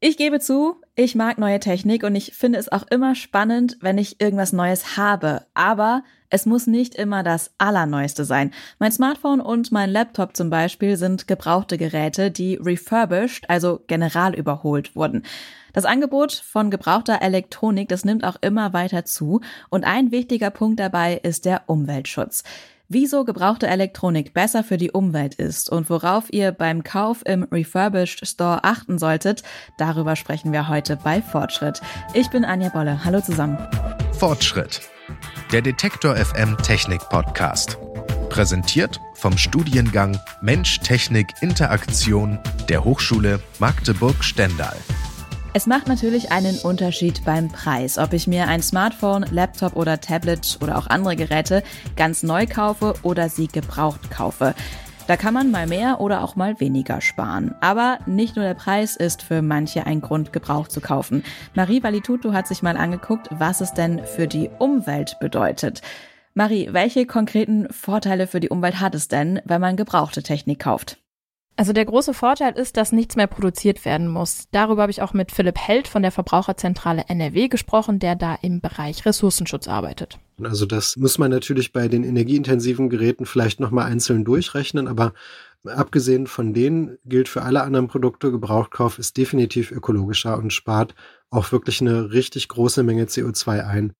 Ich gebe zu, ich mag neue Technik und ich finde es auch immer spannend, wenn ich irgendwas Neues habe. Aber es muss nicht immer das Allerneueste sein. Mein Smartphone und mein Laptop zum Beispiel sind gebrauchte Geräte, die refurbished, also general überholt wurden. Das Angebot von gebrauchter Elektronik, das nimmt auch immer weiter zu. Und ein wichtiger Punkt dabei ist der Umweltschutz wieso gebrauchte Elektronik besser für die Umwelt ist und worauf ihr beim Kauf im Refurbished Store achten solltet, darüber sprechen wir heute bei Fortschritt. Ich bin Anja Bolle. Hallo zusammen. Fortschritt. Der Detektor FM Technik Podcast. Präsentiert vom Studiengang Mensch Technik Interaktion der Hochschule Magdeburg-Stendal. Es macht natürlich einen Unterschied beim Preis, ob ich mir ein Smartphone, Laptop oder Tablet oder auch andere Geräte ganz neu kaufe oder sie gebraucht kaufe. Da kann man mal mehr oder auch mal weniger sparen. Aber nicht nur der Preis ist für manche ein Grund, gebraucht zu kaufen. Marie Valitutu hat sich mal angeguckt, was es denn für die Umwelt bedeutet. Marie, welche konkreten Vorteile für die Umwelt hat es denn, wenn man gebrauchte Technik kauft? Also der große Vorteil ist, dass nichts mehr produziert werden muss. Darüber habe ich auch mit Philipp Held von der Verbraucherzentrale NRW gesprochen, der da im Bereich Ressourcenschutz arbeitet. Also das muss man natürlich bei den energieintensiven Geräten vielleicht nochmal einzeln durchrechnen, aber abgesehen von denen gilt für alle anderen Produkte, Gebrauchtkauf ist definitiv ökologischer und spart auch wirklich eine richtig große Menge CO2 ein.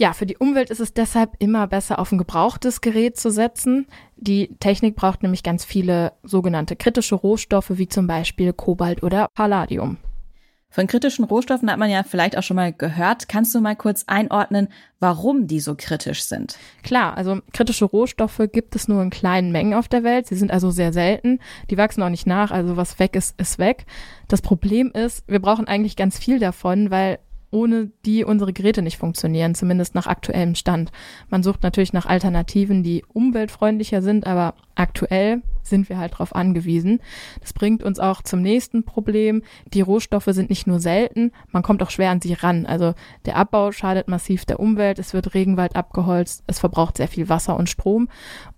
Ja, für die Umwelt ist es deshalb immer besser, auf ein gebrauchtes Gerät zu setzen. Die Technik braucht nämlich ganz viele sogenannte kritische Rohstoffe, wie zum Beispiel Kobalt oder Palladium. Von kritischen Rohstoffen hat man ja vielleicht auch schon mal gehört. Kannst du mal kurz einordnen, warum die so kritisch sind? Klar, also kritische Rohstoffe gibt es nur in kleinen Mengen auf der Welt. Sie sind also sehr selten. Die wachsen auch nicht nach. Also was weg ist, ist weg. Das Problem ist, wir brauchen eigentlich ganz viel davon, weil ohne die unsere Geräte nicht funktionieren, zumindest nach aktuellem Stand. Man sucht natürlich nach Alternativen, die umweltfreundlicher sind, aber aktuell sind wir halt darauf angewiesen. Das bringt uns auch zum nächsten Problem. Die Rohstoffe sind nicht nur selten, man kommt auch schwer an sie ran. Also der Abbau schadet massiv der Umwelt, es wird Regenwald abgeholzt, es verbraucht sehr viel Wasser und Strom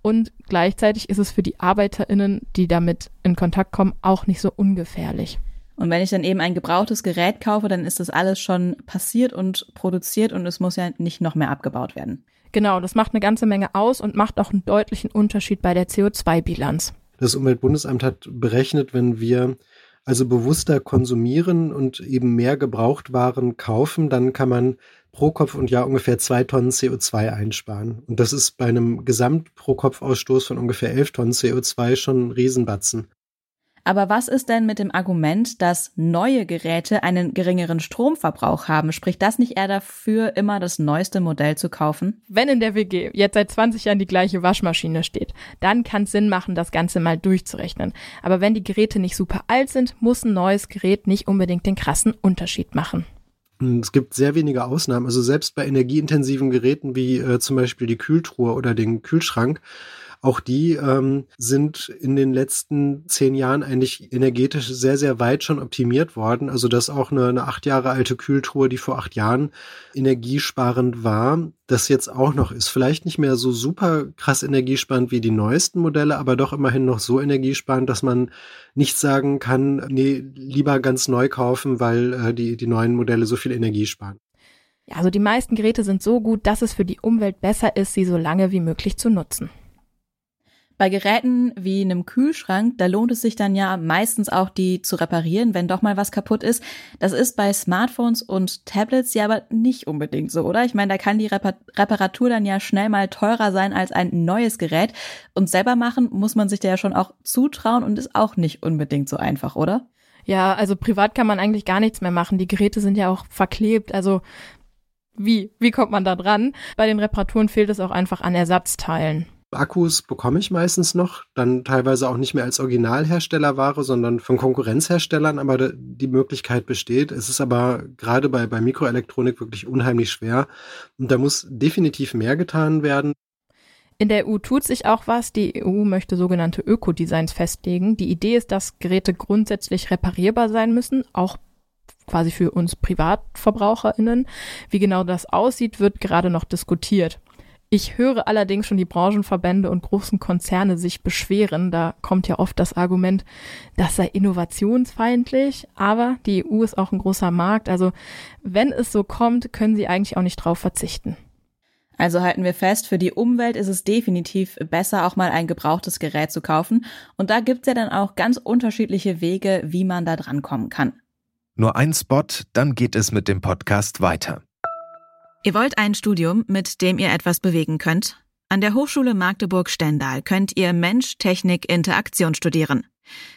und gleichzeitig ist es für die Arbeiterinnen, die damit in Kontakt kommen, auch nicht so ungefährlich. Und wenn ich dann eben ein gebrauchtes Gerät kaufe, dann ist das alles schon passiert und produziert und es muss ja nicht noch mehr abgebaut werden. Genau, das macht eine ganze Menge aus und macht auch einen deutlichen Unterschied bei der CO2-Bilanz. Das Umweltbundesamt hat berechnet, wenn wir also bewusster konsumieren und eben mehr Gebrauchtwaren kaufen, dann kann man pro Kopf und Jahr ungefähr zwei Tonnen CO2 einsparen. Und das ist bei einem Gesamt-Pro-Kopf-Ausstoß von ungefähr elf Tonnen CO2 schon ein Riesenbatzen. Aber was ist denn mit dem Argument, dass neue Geräte einen geringeren Stromverbrauch haben? Spricht das nicht eher dafür, immer das neueste Modell zu kaufen? Wenn in der WG jetzt seit 20 Jahren die gleiche Waschmaschine steht, dann kann es Sinn machen, das Ganze mal durchzurechnen. Aber wenn die Geräte nicht super alt sind, muss ein neues Gerät nicht unbedingt den krassen Unterschied machen. Es gibt sehr wenige Ausnahmen. Also selbst bei energieintensiven Geräten wie äh, zum Beispiel die Kühltruhe oder den Kühlschrank auch die ähm, sind in den letzten zehn Jahren eigentlich energetisch sehr, sehr weit schon optimiert worden. Also dass auch eine, eine acht Jahre alte Kühltruhe, die vor acht Jahren energiesparend war, das jetzt auch noch ist. Vielleicht nicht mehr so super krass energiesparend wie die neuesten Modelle, aber doch immerhin noch so energiesparend, dass man nicht sagen kann, nee, lieber ganz neu kaufen, weil äh, die, die neuen Modelle so viel Energie sparen. Ja, also die meisten Geräte sind so gut, dass es für die Umwelt besser ist, sie so lange wie möglich zu nutzen. Bei Geräten wie einem Kühlschrank, da lohnt es sich dann ja meistens auch, die zu reparieren, wenn doch mal was kaputt ist. Das ist bei Smartphones und Tablets ja aber nicht unbedingt so, oder? Ich meine, da kann die Repar Reparatur dann ja schnell mal teurer sein als ein neues Gerät. Und selber machen muss man sich da ja schon auch zutrauen und ist auch nicht unbedingt so einfach, oder? Ja, also privat kann man eigentlich gar nichts mehr machen. Die Geräte sind ja auch verklebt. Also wie? Wie kommt man da dran? Bei den Reparaturen fehlt es auch einfach an Ersatzteilen. Akkus bekomme ich meistens noch, dann teilweise auch nicht mehr als Originalherstellerware, sondern von Konkurrenzherstellern, aber die Möglichkeit besteht. Es ist aber gerade bei, bei Mikroelektronik wirklich unheimlich schwer und da muss definitiv mehr getan werden. In der EU tut sich auch was. Die EU möchte sogenannte Ökodesigns festlegen. Die Idee ist, dass Geräte grundsätzlich reparierbar sein müssen, auch quasi für uns PrivatverbraucherInnen. Wie genau das aussieht, wird gerade noch diskutiert. Ich höre allerdings schon die Branchenverbände und großen Konzerne sich beschweren. Da kommt ja oft das Argument, das sei innovationsfeindlich. Aber die EU ist auch ein großer Markt. Also wenn es so kommt, können sie eigentlich auch nicht drauf verzichten. Also halten wir fest, für die Umwelt ist es definitiv besser, auch mal ein gebrauchtes Gerät zu kaufen. Und da gibt's ja dann auch ganz unterschiedliche Wege, wie man da drankommen kann. Nur ein Spot, dann geht es mit dem Podcast weiter. Ihr wollt ein Studium, mit dem ihr etwas bewegen könnt? An der Hochschule Magdeburg-Stendal könnt ihr Mensch, Technik, Interaktion studieren.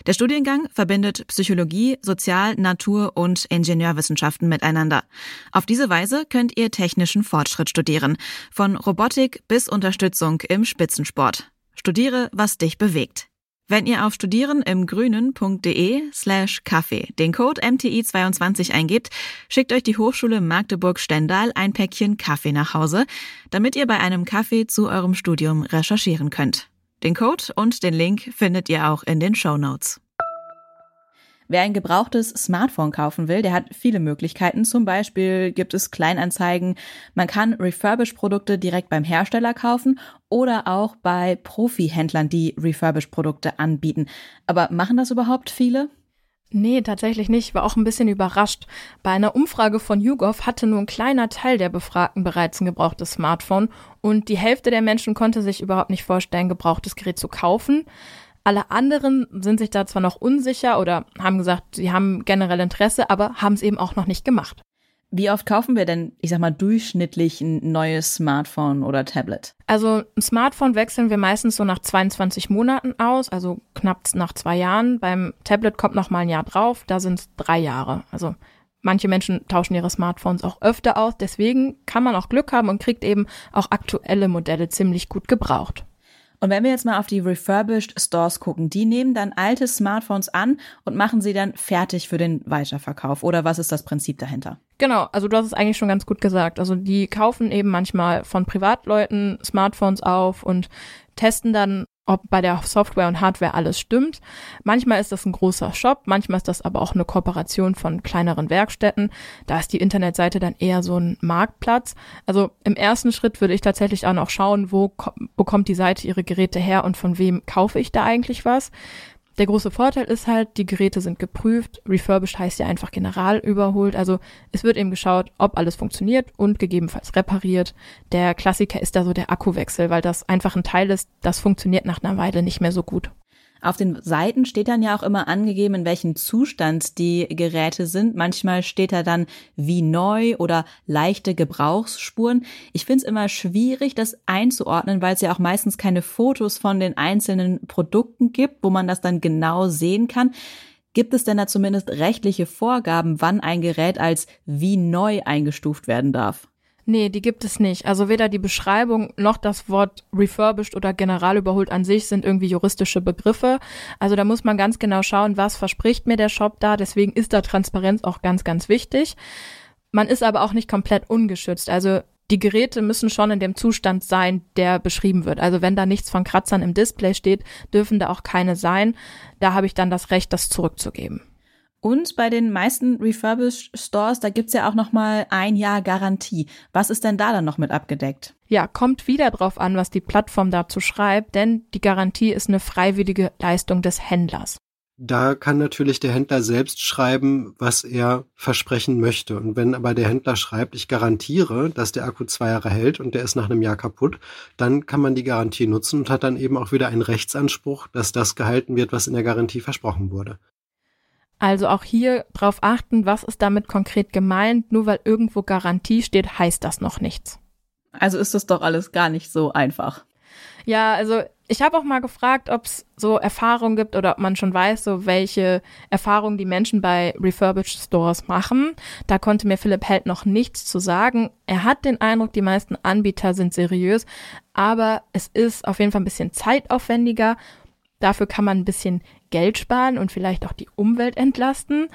Der Studiengang verbindet Psychologie, Sozial-, Natur- und Ingenieurwissenschaften miteinander. Auf diese Weise könnt ihr technischen Fortschritt studieren, von Robotik bis Unterstützung im Spitzensport. Studiere, was dich bewegt. Wenn ihr auf studierenimgrünen.de slash Kaffee den Code MTI22 eingebt, schickt euch die Hochschule Magdeburg-Stendal ein Päckchen Kaffee nach Hause, damit ihr bei einem Kaffee zu eurem Studium recherchieren könnt. Den Code und den Link findet ihr auch in den Show Notes. Wer ein gebrauchtes Smartphone kaufen will, der hat viele Möglichkeiten. Zum Beispiel gibt es Kleinanzeigen. Man kann Refurbish-Produkte direkt beim Hersteller kaufen oder auch bei Profi-Händlern, die Refurbish-Produkte anbieten. Aber machen das überhaupt viele? Nee, tatsächlich nicht. Ich war auch ein bisschen überrascht. Bei einer Umfrage von YouGov hatte nur ein kleiner Teil der Befragten bereits ein gebrauchtes Smartphone und die Hälfte der Menschen konnte sich überhaupt nicht vorstellen, gebrauchtes Gerät zu kaufen. Alle anderen sind sich da zwar noch unsicher oder haben gesagt, sie haben generell Interesse, aber haben es eben auch noch nicht gemacht. Wie oft kaufen wir denn, ich sag mal, durchschnittlich ein neues Smartphone oder Tablet? Also ein Smartphone wechseln wir meistens so nach 22 Monaten aus, also knapp nach zwei Jahren. Beim Tablet kommt noch mal ein Jahr drauf, da sind es drei Jahre. Also manche Menschen tauschen ihre Smartphones auch öfter aus, deswegen kann man auch Glück haben und kriegt eben auch aktuelle Modelle ziemlich gut gebraucht. Und wenn wir jetzt mal auf die refurbished Stores gucken, die nehmen dann alte Smartphones an und machen sie dann fertig für den Weiterverkauf. Oder was ist das Prinzip dahinter? Genau, also du hast es eigentlich schon ganz gut gesagt. Also die kaufen eben manchmal von Privatleuten Smartphones auf und testen dann ob bei der Software und Hardware alles stimmt. Manchmal ist das ein großer Shop, manchmal ist das aber auch eine Kooperation von kleineren Werkstätten. Da ist die Internetseite dann eher so ein Marktplatz. Also im ersten Schritt würde ich tatsächlich auch noch schauen, wo bekommt die Seite ihre Geräte her und von wem kaufe ich da eigentlich was. Der große Vorteil ist halt, die Geräte sind geprüft. Refurbished heißt ja einfach general überholt. Also es wird eben geschaut, ob alles funktioniert und gegebenenfalls repariert. Der Klassiker ist da so der Akkuwechsel, weil das einfach ein Teil ist, das funktioniert nach einer Weile nicht mehr so gut. Auf den Seiten steht dann ja auch immer angegeben, in welchem Zustand die Geräte sind. Manchmal steht da dann wie neu oder leichte Gebrauchsspuren. Ich finde es immer schwierig, das einzuordnen, weil es ja auch meistens keine Fotos von den einzelnen Produkten gibt, wo man das dann genau sehen kann. Gibt es denn da zumindest rechtliche Vorgaben, wann ein Gerät als wie neu eingestuft werden darf? Nee, die gibt es nicht. Also weder die Beschreibung noch das Wort refurbished oder general überholt an sich sind irgendwie juristische Begriffe. Also da muss man ganz genau schauen, was verspricht mir der Shop da. Deswegen ist da Transparenz auch ganz, ganz wichtig. Man ist aber auch nicht komplett ungeschützt. Also die Geräte müssen schon in dem Zustand sein, der beschrieben wird. Also wenn da nichts von Kratzern im Display steht, dürfen da auch keine sein. Da habe ich dann das Recht, das zurückzugeben. Und bei den meisten Refurbished Stores, da gibt's ja auch noch mal ein Jahr Garantie. Was ist denn da dann noch mit abgedeckt? Ja, kommt wieder drauf an, was die Plattform dazu schreibt, denn die Garantie ist eine freiwillige Leistung des Händlers. Da kann natürlich der Händler selbst schreiben, was er versprechen möchte. Und wenn aber der Händler schreibt, ich garantiere, dass der Akku zwei Jahre hält und der ist nach einem Jahr kaputt, dann kann man die Garantie nutzen und hat dann eben auch wieder einen Rechtsanspruch, dass das gehalten wird, was in der Garantie versprochen wurde. Also auch hier drauf achten, was ist damit konkret gemeint. Nur weil irgendwo Garantie steht, heißt das noch nichts. Also ist das doch alles gar nicht so einfach. Ja, also ich habe auch mal gefragt, ob es so Erfahrungen gibt oder ob man schon weiß, so welche Erfahrungen die Menschen bei Refurbished Stores machen. Da konnte mir Philipp Held noch nichts zu sagen. Er hat den Eindruck, die meisten Anbieter sind seriös, aber es ist auf jeden Fall ein bisschen zeitaufwendiger. Dafür kann man ein bisschen Geld sparen und vielleicht auch die Umwelt entlasten.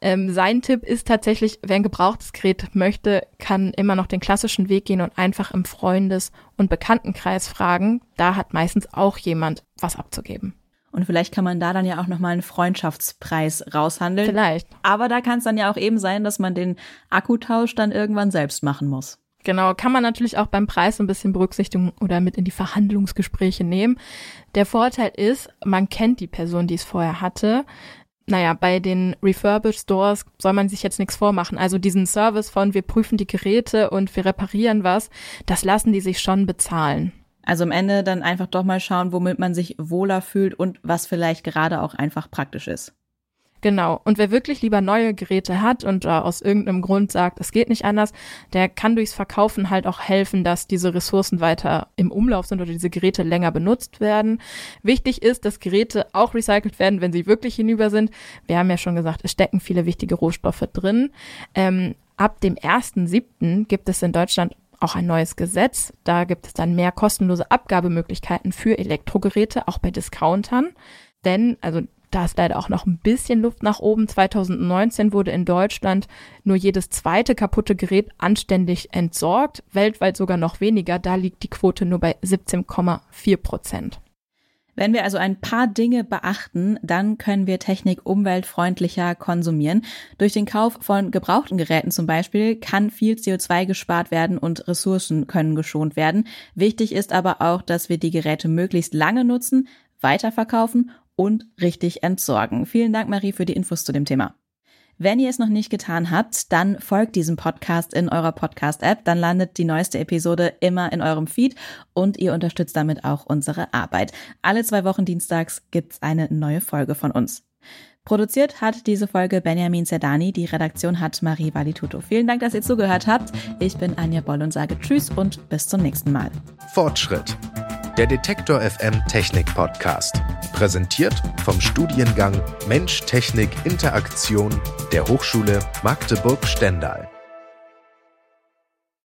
Ähm, sein Tipp ist tatsächlich, wer ein gebrauchtes Gerät möchte, kann immer noch den klassischen Weg gehen und einfach im Freundes- und Bekanntenkreis fragen. Da hat meistens auch jemand was abzugeben. Und vielleicht kann man da dann ja auch nochmal einen Freundschaftspreis raushandeln. Vielleicht. Aber da kann es dann ja auch eben sein, dass man den Akkutausch dann irgendwann selbst machen muss. Genau, kann man natürlich auch beim Preis ein bisschen berücksichtigen oder mit in die Verhandlungsgespräche nehmen. Der Vorteil ist, man kennt die Person, die es vorher hatte. Naja, bei den Refurbished Stores soll man sich jetzt nichts vormachen. Also diesen Service von wir prüfen die Geräte und wir reparieren was, das lassen die sich schon bezahlen. Also am Ende dann einfach doch mal schauen, womit man sich wohler fühlt und was vielleicht gerade auch einfach praktisch ist. Genau. Und wer wirklich lieber neue Geräte hat und äh, aus irgendeinem Grund sagt, es geht nicht anders, der kann durchs Verkaufen halt auch helfen, dass diese Ressourcen weiter im Umlauf sind oder diese Geräte länger benutzt werden. Wichtig ist, dass Geräte auch recycelt werden, wenn sie wirklich hinüber sind. Wir haben ja schon gesagt, es stecken viele wichtige Rohstoffe drin. Ähm, ab dem 1.7. gibt es in Deutschland auch ein neues Gesetz. Da gibt es dann mehr kostenlose Abgabemöglichkeiten für Elektrogeräte, auch bei Discountern. Denn, also da ist leider auch noch ein bisschen Luft nach oben. 2019 wurde in Deutschland nur jedes zweite kaputte Gerät anständig entsorgt, weltweit sogar noch weniger. Da liegt die Quote nur bei 17,4 Prozent. Wenn wir also ein paar Dinge beachten, dann können wir Technik umweltfreundlicher konsumieren. Durch den Kauf von gebrauchten Geräten zum Beispiel kann viel CO2 gespart werden und Ressourcen können geschont werden. Wichtig ist aber auch, dass wir die Geräte möglichst lange nutzen, weiterverkaufen und richtig entsorgen. Vielen Dank, Marie, für die Infos zu dem Thema. Wenn ihr es noch nicht getan habt, dann folgt diesem Podcast in eurer Podcast-App. Dann landet die neueste Episode immer in eurem Feed und ihr unterstützt damit auch unsere Arbeit. Alle zwei Wochen dienstags gibt's eine neue Folge von uns. Produziert hat diese Folge Benjamin Zerdani, die Redaktion hat Marie Valituto. Vielen Dank, dass ihr zugehört habt. Ich bin Anja Boll und sage Tschüss und bis zum nächsten Mal. Fortschritt der Detektor FM Technik Podcast. Präsentiert vom Studiengang Mensch Technik Interaktion der Hochschule Magdeburg Stendal.